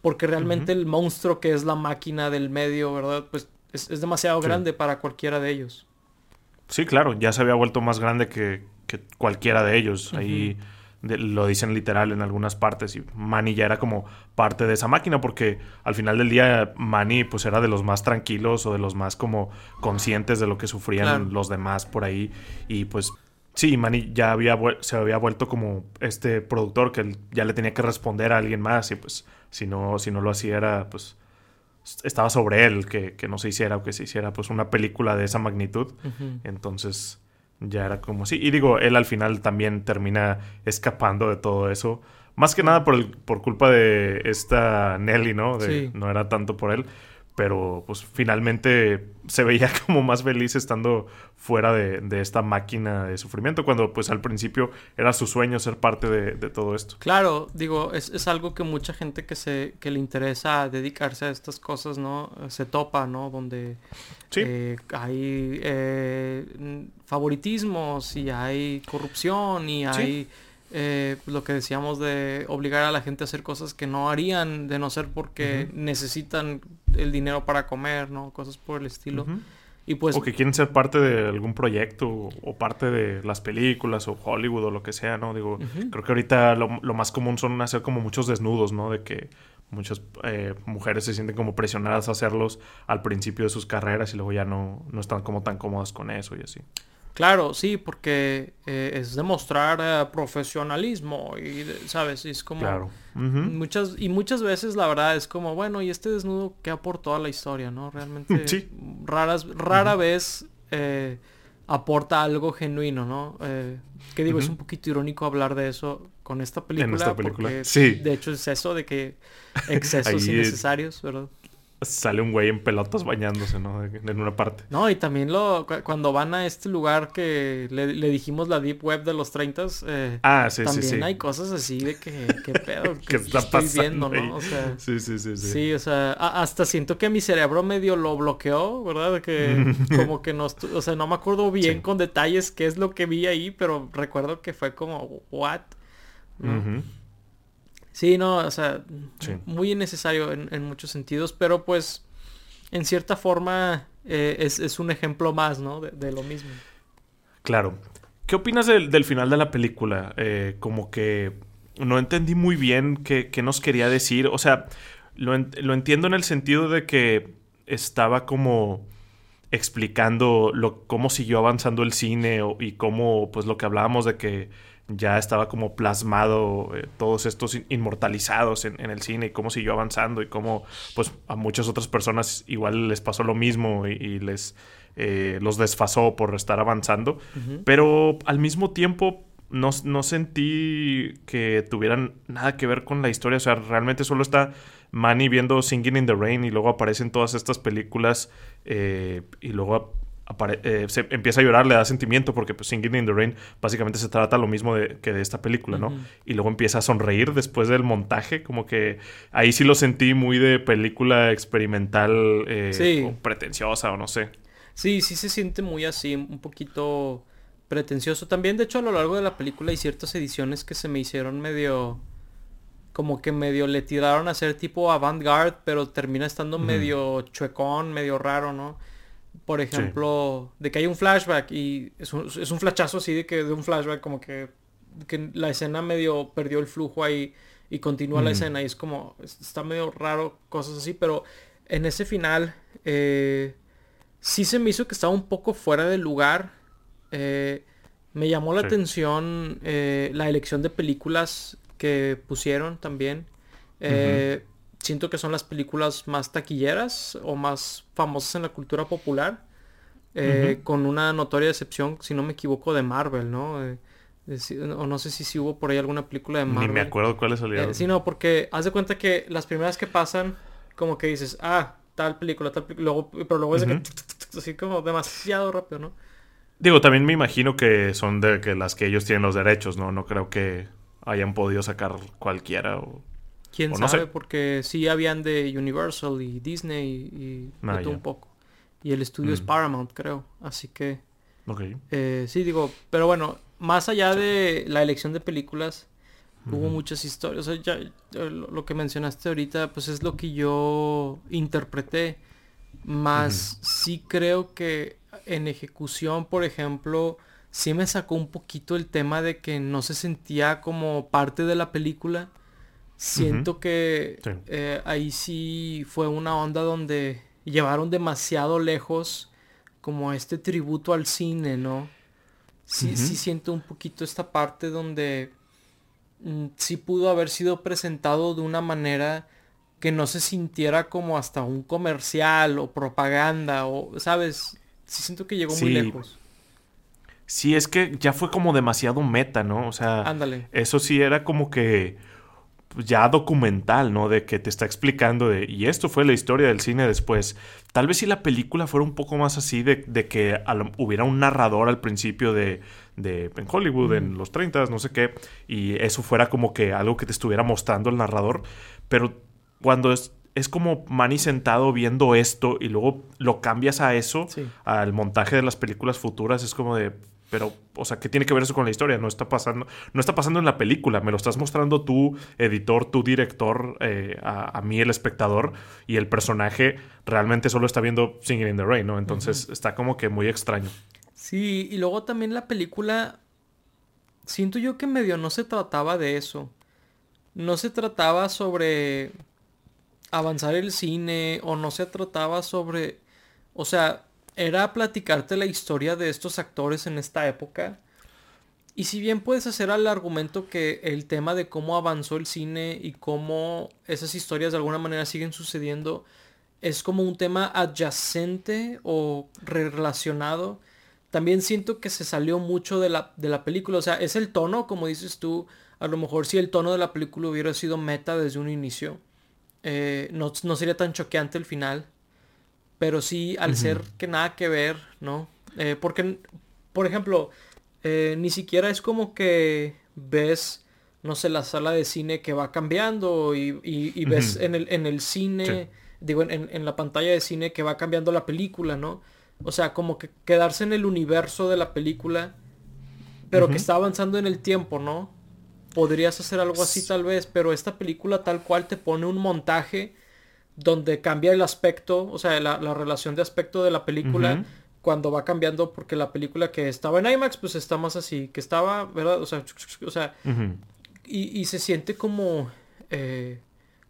Speaker 1: Porque realmente el monstruo que es la máquina del medio, ¿verdad? Pues es, demasiado grande para cualquiera de ellos.
Speaker 2: Sí, claro, ya se había vuelto más grande que, cualquiera de ellos. Ahí lo dicen literal en algunas partes y Manny ya era como parte de esa máquina porque al final del día Manny pues era de los más tranquilos o de los más como conscientes de lo que sufrían los demás por ahí y pues sí, Manny ya había se había vuelto como este productor que ya le tenía que responder a alguien más y pues si no, si no lo hacía era pues estaba sobre él que, que no se hiciera o que se hiciera pues una película de esa magnitud entonces ya era como sí. Y digo, él al final también termina escapando de todo eso. Más que nada por, el, por culpa de esta Nelly, ¿no? De, No era tanto por él pero pues finalmente se veía [laughs] como más feliz estando fuera de, esta máquina de sufrimiento, cuando pues al principio era su sueño ser parte de, todo esto.
Speaker 1: Claro, digo, es, algo que mucha gente que se que le interesa dedicarse a estas cosas, ¿no? Se topa, ¿no? Donde eh, hay eh, favoritismos y hay corrupción y hay... Eh, lo que decíamos de obligar a la gente a hacer cosas que no harían de no ser porque necesitan el dinero para comer, ¿no? Cosas por el estilo. Y pues,
Speaker 2: o que quieren ser parte de algún proyecto o parte de las películas o Hollywood o lo que sea, ¿no? Digo, creo que ahorita lo, más común son hacer como muchos desnudos, ¿no? De que muchas eh, mujeres se sienten como presionadas a hacerlos al principio de sus carreras y luego ya no, no están como tan cómodas con eso y así.
Speaker 1: Claro, sí, porque eh, es demostrar eh, profesionalismo y, ¿sabes? es como... Claro. muchas, y muchas veces la verdad es como, bueno, y este desnudo queda por toda la historia, ¿no? Realmente [laughs] sí. raras, rara vez eh, aporta algo genuino, ¿no? que digo, es un poquito irónico hablar de eso con esta película. En esta película. Porque, sí. De hecho es eso de que [laughs] excesos innecesarios, ¿verdad?
Speaker 2: Sale un güey en pelotas bañándose, ¿no? En una parte.
Speaker 1: No, y también lo cuando van a este lugar que le, dijimos la deep web de los 30 eh, ah, sí, también sí, sí. hay cosas así de que qué pedo [laughs] que, está estoy viendo, ¿no? O sea, sí, sí, sí, sí. Sí, o sea, hasta siento que mi cerebro medio lo bloqueó, ¿verdad? Que [laughs] como que no, o sea, no me acuerdo bien con detalles qué es lo que vi ahí, pero recuerdo que fue como what? Sí, no, o sea, muy innecesario en, muchos sentidos, pero pues en cierta forma eh, es, un ejemplo más, ¿no? De, lo mismo.
Speaker 2: Claro. ¿Qué opinas del, final de la película? Eh, como que no entendí muy bien qué, nos quería decir. O sea, lo, entiendo en el sentido de que estaba como explicando lo, cómo siguió avanzando el cine y cómo, pues lo que hablábamos de que ya estaba como plasmado eh, todos estos inmortalizados en, el cine y cómo siguió avanzando y cómo pues a muchas otras personas igual les pasó lo mismo y, les eh, los desfasó por estar avanzando. Pero al mismo tiempo no, no, sentí que tuvieran nada que ver con la historia. O sea realmente solo está Manny viendo Singing in the Rain y luego aparecen todas estas películas eh, y luego eh, se empieza a llorar, le da sentimiento, porque pues, Singing in the Rain básicamente se trata lo mismo de, que de esta película, ¿no? Y luego empieza a sonreír después del montaje, como que ahí sí lo sentí muy de película experimental eh, o pretenciosa o no sé.
Speaker 1: Sí, sí se siente muy así, un poquito pretencioso. También, de hecho, a lo largo de la película hay ciertas ediciones que se me hicieron medio... Como que medio le tiraron a ser tipo avant-garde, pero termina estando medio chuecón, medio raro, ¿no? Por ejemplo, de que hay un flashback y es un, es un flashazo así de que de un flashback como que, que la escena medio perdió el flujo ahí y continúa la escena y es como, está medio raro, cosas así, pero en ese final eh, sí se me hizo que estaba un poco fuera de lugar. Eh, me llamó la atención eh, la elección de películas que pusieron también siento que son las películas más taquilleras o más famosas en la cultura popular. Eh, con una notoria excepción, si no me equivoco, de Marvel, ¿no? Eh, o no sé si, si hubo por ahí alguna película de Marvel.
Speaker 2: Ni me acuerdo cuáles salieron.
Speaker 1: Eh, sí, no, porque haz de cuenta que las primeras que pasan, como que dices, ah, tal película, tal película, luego, pero luego es que, así como demasiado rápido, ¿no?
Speaker 2: Digo, también me imagino que son de que las que ellos tienen los derechos, ¿no? No creo que hayan podido sacar cualquiera o
Speaker 1: Quién sabe, porque sí habían de Universal y Disney y, ah, todo un poco. Y el estudio es mm. Paramount, creo. Así que.
Speaker 2: Ok.
Speaker 1: Eh, sí, digo, pero bueno, más allá de la elección de películas, hubo muchas historias. O sea, ya, lo que mencionaste ahorita, pues es lo que yo interpreté. Más sí creo que en ejecución, por ejemplo, sí me sacó un poquito el tema de que no se sentía como parte de la película. Siento que eh, ahí sí fue una onda donde llevaron demasiado lejos como este tributo al cine, ¿no? Sí, sí siento un poquito esta parte donde mm, sí pudo haber sido presentado de una manera que no se sintiera como hasta un comercial o propaganda o, ¿sabes? Sí siento que llegó muy lejos.
Speaker 2: Sí, es que ya fue como demasiado meta, ¿no? O sea,
Speaker 1: Ándale.
Speaker 2: eso sí era como que ya documental, ¿no? De que te está explicando de, y esto fue la historia del cine después. Tal vez si la película fuera un poco más así, de, de que hubiera un narrador al principio de, de en Hollywood, en los 30, no sé qué, y eso fuera como que algo que te estuviera mostrando el narrador, pero cuando es, es como Manny sentado viendo esto y luego lo cambias a eso, al montaje de las películas futuras, es como de, pero, o sea, ¿qué tiene que ver eso con la historia? No está pasando, no está pasando en la película, me lo estás mostrando tú, editor, tú, director, eh, a, mí, el espectador, y el personaje realmente solo está viendo Singing in the Rain, ¿no? Entonces está como que muy extraño.
Speaker 1: Sí, y luego también la película, siento yo que medio no se trataba de eso. No se trataba sobre avanzar el cine, o no se trataba sobre, o sea, era platicarte la historia de estos actores en esta época. Y si bien puedes hacer el argumento que el tema de cómo avanzó el cine y cómo esas historias de alguna manera siguen sucediendo es como un tema adyacente o relacionado, también siento que se salió mucho de la, de la película. O sea, es el tono, como dices tú, a lo mejor si el tono de la película hubiera sido meta desde un inicio, eh, no, no sería tan choqueante el final. Pero sí, al ser que nada que ver, ¿no? Eh, porque, por ejemplo, eh, ni siquiera es como que ves, no sé, la sala de cine que va cambiando y, y, ves en, el, en el cine, digo, en, en, la pantalla de cine que va cambiando la película, ¿no? O sea, como que quedarse en el universo de la película, pero que está avanzando en el tiempo, ¿no? Podrías hacer algo así tal vez, pero esta película tal cual te pone un montaje donde cambia el aspecto, o sea, la, relación de aspecto de la película cuando va cambiando, porque la película que estaba en IMAX, pues está más así, que estaba, ¿verdad? O sea, o sea y, se siente como, eh,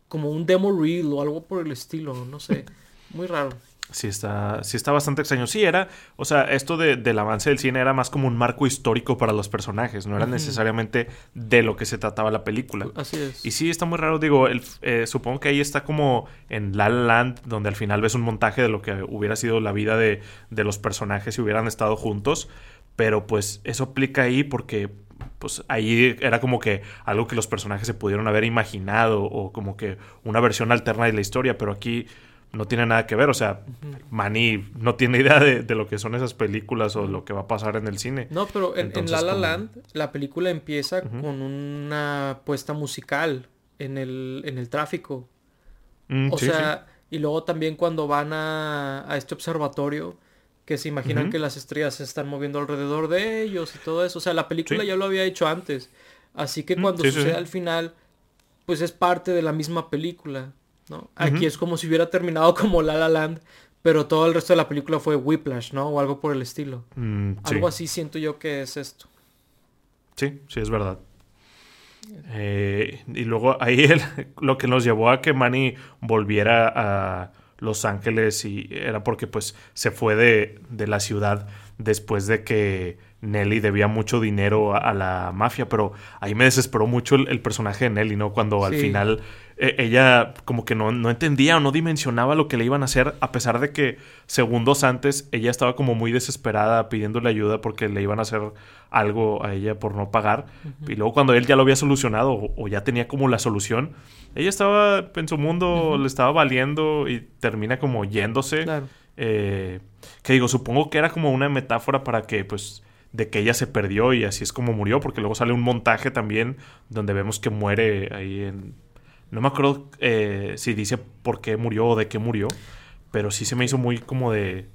Speaker 1: como un demo reel o algo por el estilo, no sé, muy raro.
Speaker 2: Sí está, sí está bastante extraño. Sí, era, o sea, esto de, del avance del cine era más como un marco histórico para los personajes, no era necesariamente de lo que se trataba la película.
Speaker 1: Así es.
Speaker 2: Y sí, está muy raro, digo, el, eh, supongo que ahí está como en La La Land, donde al final ves un montaje de lo que hubiera sido la vida de, de los personajes si hubieran estado juntos, pero pues eso aplica ahí porque pues ahí era como que algo que los personajes se pudieron haber imaginado o como que una versión alterna de la historia, pero aquí no tiene nada que ver. O sea, Manny no tiene idea de, lo que son esas películas o lo que va a pasar en el cine.
Speaker 1: No, pero en, La La Land la película empieza con una puesta musical en el, en el tráfico. Mm, o sea, y luego también cuando van a, a este observatorio, que se imaginan que las estrellas se están moviendo alrededor de ellos y todo eso. O sea, la película ya lo había hecho antes. Así que mm, cuando sucede al final, pues es parte de la misma película. Aquí es como si hubiera terminado como La La Land, pero todo el resto de la película fue Whiplash, ¿no? O algo por el estilo. Mm, algo así siento yo que es esto.
Speaker 2: Sí, sí, es verdad. Eh, y luego ahí [laughs] lo que nos llevó a que Manny volviera a Los Ángeles y era porque pues se fue de, de la ciudad después de que Nelly debía mucho dinero a, la mafia, pero ahí me desesperó mucho el, personaje de Nelly, ¿no? Cuando al final e, ella como que no, no, entendía o no dimensionaba lo que le iban a hacer, a pesar de que segundos antes ella estaba como muy desesperada pidiéndole ayuda porque le iban a hacer algo a ella por no pagar. Y luego cuando él ya lo había solucionado o, ya tenía como la solución, ella estaba en su mundo, le estaba valiendo y termina como yéndose. Eh, que digo, supongo que era como una metáfora para que pues de que ella se perdió y así es como murió, porque luego sale un montaje también donde vemos que muere ahí en No me acuerdo eh, si dice por qué murió o de qué murió, pero sí se me hizo muy como de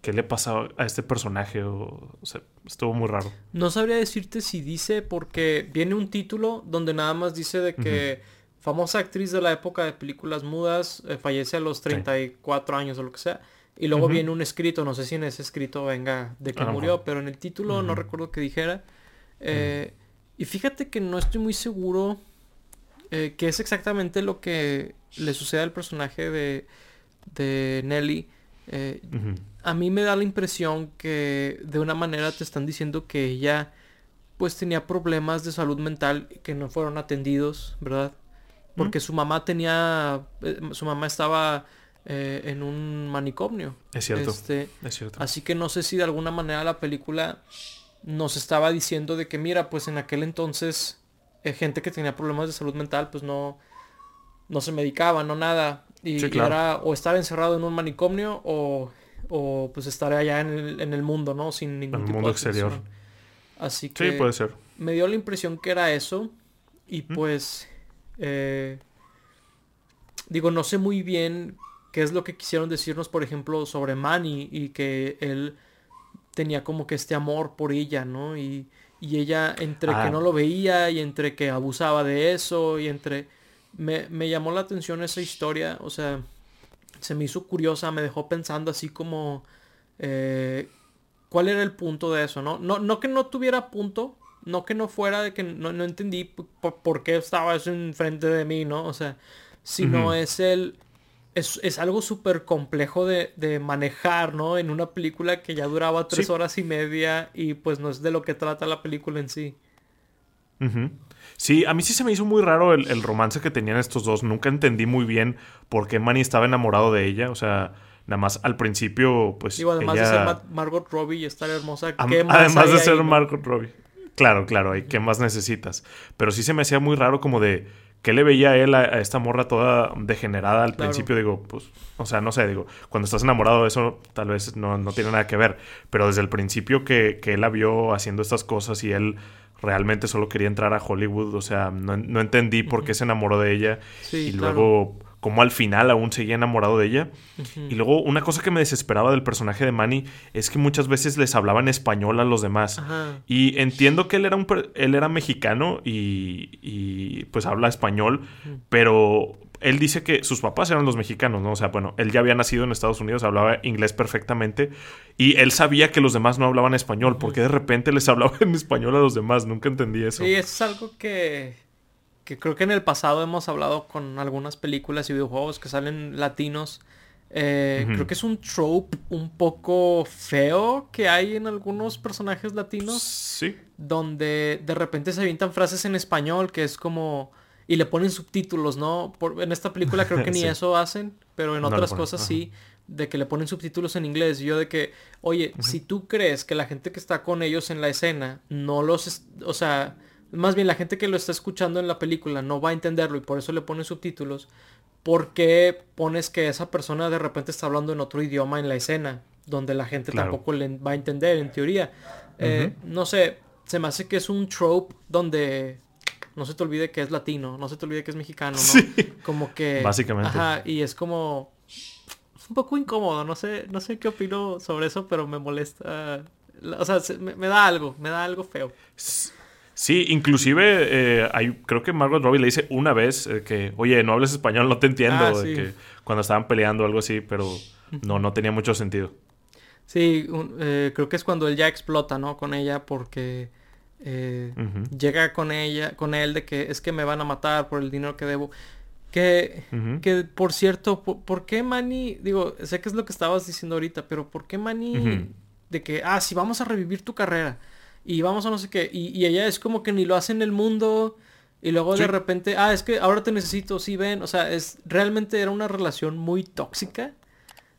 Speaker 2: qué le pasa a este personaje. O, sea, estuvo muy raro.
Speaker 1: No sabría decirte si dice porque viene un título donde nada más dice de que famosa actriz de la época de películas mudas eh, fallece a los 34 años o lo que sea. Y luego viene un escrito, no sé si en ese escrito venga de que murió, pero en el título no recuerdo que dijera. Eh, y fíjate que no estoy muy seguro eh, qué es exactamente lo que le sucede al personaje de, de Nelly. Eh, a mí me da la impresión que de una manera te están diciendo que ella pues tenía problemas de salud mental que no fueron atendidos, ¿verdad? Porque su mamá tenía, su mamá estaba en un manicomio.
Speaker 2: Es cierto.
Speaker 1: Este,
Speaker 2: es cierto.
Speaker 1: Así que no sé si de alguna manera la película nos estaba diciendo de que mira, pues en aquel entonces eh, gente que tenía problemas de salud mental pues no, no se medicaba, no nada. Y, era o estar encerrado en un manicomio o, o pues estar allá en el, en el mundo, ¿no? Sin ningún
Speaker 2: en el mundo exterior.
Speaker 1: Así que
Speaker 2: sí, puede ser.
Speaker 1: me dio la impresión que era eso. Y pues eh, digo, no sé muy bien qué es lo que quisieron decirnos, por ejemplo, sobre Manny y que él tenía como que este amor por ella, ¿no? Y, y ella entre que ah. no lo veía y entre que abusaba de eso y entre... Me, me, llamó la atención esa historia, o sea, se me hizo curiosa, me dejó pensando así como... Eh, ¿Cuál era el punto de eso, no? No, no que no tuviera punto, no que no fuera de que no, no entendí por, qué estaba eso enfrente de mí, ¿no? O sea, sino es el es, algo súper complejo de, manejar, ¿no? En una película que ya duraba tres horas y media y pues no es de lo que trata la película en sí.
Speaker 2: Sí, a mí sí se me hizo muy raro el, romance que tenían estos dos. Nunca entendí muy bien por qué Manny estaba enamorado de ella. O sea, nada más al principio, pues.
Speaker 1: Digo, además de ser Margot Robbie y estar hermosa,
Speaker 2: ¿qué más Además de ser Margot Robbie. Claro, claro, ¿y qué más necesitas? Pero sí se me hacía muy raro como de ¿Qué le veía a él a, esta morra toda degenerada al principio? Digo, pues, o sea, no sé, digo, cuando estás enamorado de eso tal vez no, no tiene nada que ver, pero desde el principio que, que, él la vio haciendo estas cosas y él realmente solo quería entrar a Hollywood, o sea, no, no entendí por qué se enamoró de ella y luego como al final aún seguía enamorado de ella. Y luego una cosa que me desesperaba del personaje de Manny es que muchas veces les hablaba en español a los demás. Y entiendo que él era, un, él era mexicano y, y pues habla español, pero él dice que sus papás eran los mexicanos, ¿no? O sea, bueno, él ya había nacido en Estados Unidos, hablaba inglés perfectamente y él sabía que los demás no hablaban español, porque de repente les hablaba [laughs] en español a los demás, nunca entendí eso.
Speaker 1: Sí, eso es algo que que creo que en el pasado hemos hablado con algunas películas y videojuegos que salen latinos. Eh, creo que es un trope un poco feo que hay en algunos personajes latinos.
Speaker 2: Sí.
Speaker 1: Donde de repente se avientan frases en español que es como... Y le ponen subtítulos, ¿no? Por, en esta película creo que [laughs] ni eso hacen, pero en otras cosas sí. De que le ponen subtítulos en inglés. Y yo de que, oye, si tú crees que la gente que está con ellos en la escena no los... O sea más bien la gente que lo está escuchando en la película no va a entenderlo y por eso le ponen subtítulos, ¿por qué pones que esa persona de repente está hablando en otro idioma en la escena? Donde la gente tampoco le va a entender, en teoría. Eh, no sé, se me hace que es un trope donde no se te olvide que es latino, no se te olvide que es mexicano, ¿no? [laughs] Como que...
Speaker 2: Básicamente.
Speaker 1: Ajá, y es como... Es un poco incómodo, no sé, no sé qué opino sobre eso, pero me molesta. O sea, me, me da algo, me da algo feo.
Speaker 2: Sí, inclusive eh, hay, creo que Margot Robbie le dice una vez eh, que, oye, no hables español, no te entiendo, ah, que cuando estaban peleando o algo así, pero no, no tenía mucho sentido.
Speaker 1: Sí, eh, creo que es cuando él ya explota, ¿no? Con ella porque llega con ella, con él de que es que me van a matar por el dinero que debo. Que, que por cierto, por, qué Manny, digo, sé que es lo que estabas diciendo ahorita, pero ¿por qué Manny de que, ah, si vamos a revivir tu carrera? Y vamos a no sé qué. Y, ella es como que ni lo hace en el mundo. Y luego de repente, ah, es que ahora te necesito, sí ven. O sea, es realmente era una relación muy tóxica,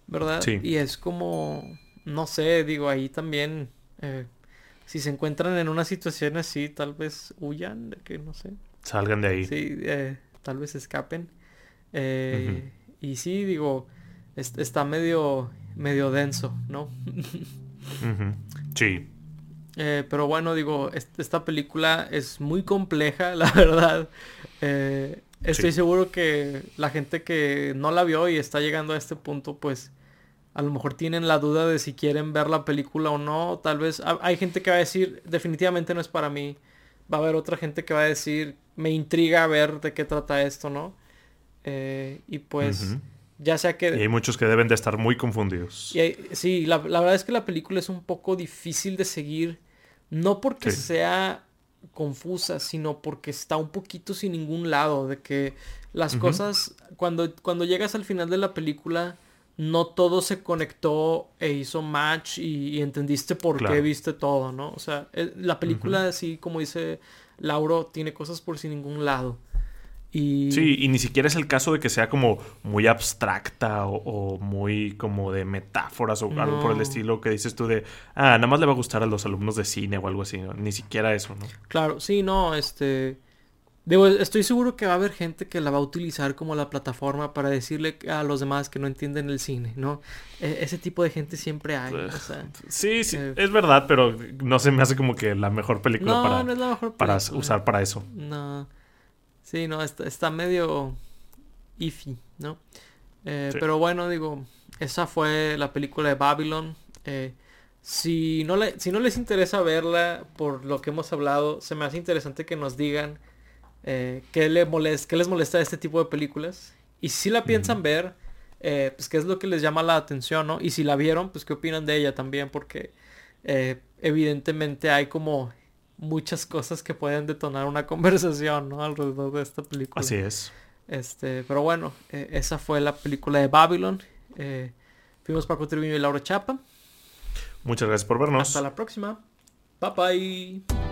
Speaker 1: ¿verdad? Sí. Y es como, no sé, digo, ahí también, eh, si se encuentran en una situación así, tal vez huyan, de que no sé.
Speaker 2: Salgan de ahí.
Speaker 1: Sí, eh, tal vez escapen. Eh, y sí, digo, está medio, medio denso, ¿no? [laughs]
Speaker 2: Sí.
Speaker 1: Eh, pero bueno, digo, esta película es muy compleja, [laughs] la verdad. Eh, estoy seguro que la gente que no la vio y está llegando a este punto, pues a lo mejor tienen la duda de si quieren ver la película o no. Tal vez hay gente que va a decir, definitivamente no es para mí. Va a haber otra gente que va a decir, me intriga ver de qué trata esto, ¿no? Eh, y pues, ya sea que...
Speaker 2: Y hay muchos que deben de estar muy confundidos.
Speaker 1: Y sí, la, verdad es que la película es un poco difícil de seguir. No porque sea confusa, sino porque está un poquito sin ningún lado. De que las cosas, cuando, cuando llegas al final de la película no todo se conectó e hizo match y, entendiste por qué viste todo, ¿no? O sea, eh, la película, así como dice Lauro, tiene cosas por sin ningún lado.
Speaker 2: Y... Sí, y ni siquiera es el caso de que sea como muy abstracta o, muy como de metáforas o algo por el estilo que dices tú de, ah, nada más le va a gustar a los alumnos de cine o algo así, ni siquiera eso, ¿no?
Speaker 1: Claro, sí, no, este... Digo, estoy seguro que va a haber gente que la va a utilizar como la plataforma para decirle a los demás que no entienden el cine, ¿no? E, ese tipo de gente siempre hay. [laughs]
Speaker 2: sí, sí, eh, es verdad, pero no se me hace como que la mejor película para, usar para eso.
Speaker 1: No. Sí, no, está, medio iffy, ¿no? Eh, pero bueno, digo, esa fue la película de Babylon. Eh, si, no le, si no les interesa verla por lo que hemos hablado, se me hace interesante que nos digan eh, ¿qué, le molesta, les molesta de este tipo de películas. Y si la piensan ver, eh, pues qué es lo que les llama la atención, ¿no? Y si la vieron, pues qué opinan de ella también, porque eh, evidentemente hay como muchas cosas que pueden detonar una [laughs] conversación, ¿no? Alrededor de esta película.
Speaker 2: Así es.
Speaker 1: Este, pero bueno, esa fue la película de Babylon. fuimos Paco Triviño y Laura Chapa.
Speaker 2: Muchas gracias por vernos.
Speaker 1: Hasta la próxima. Bye bye.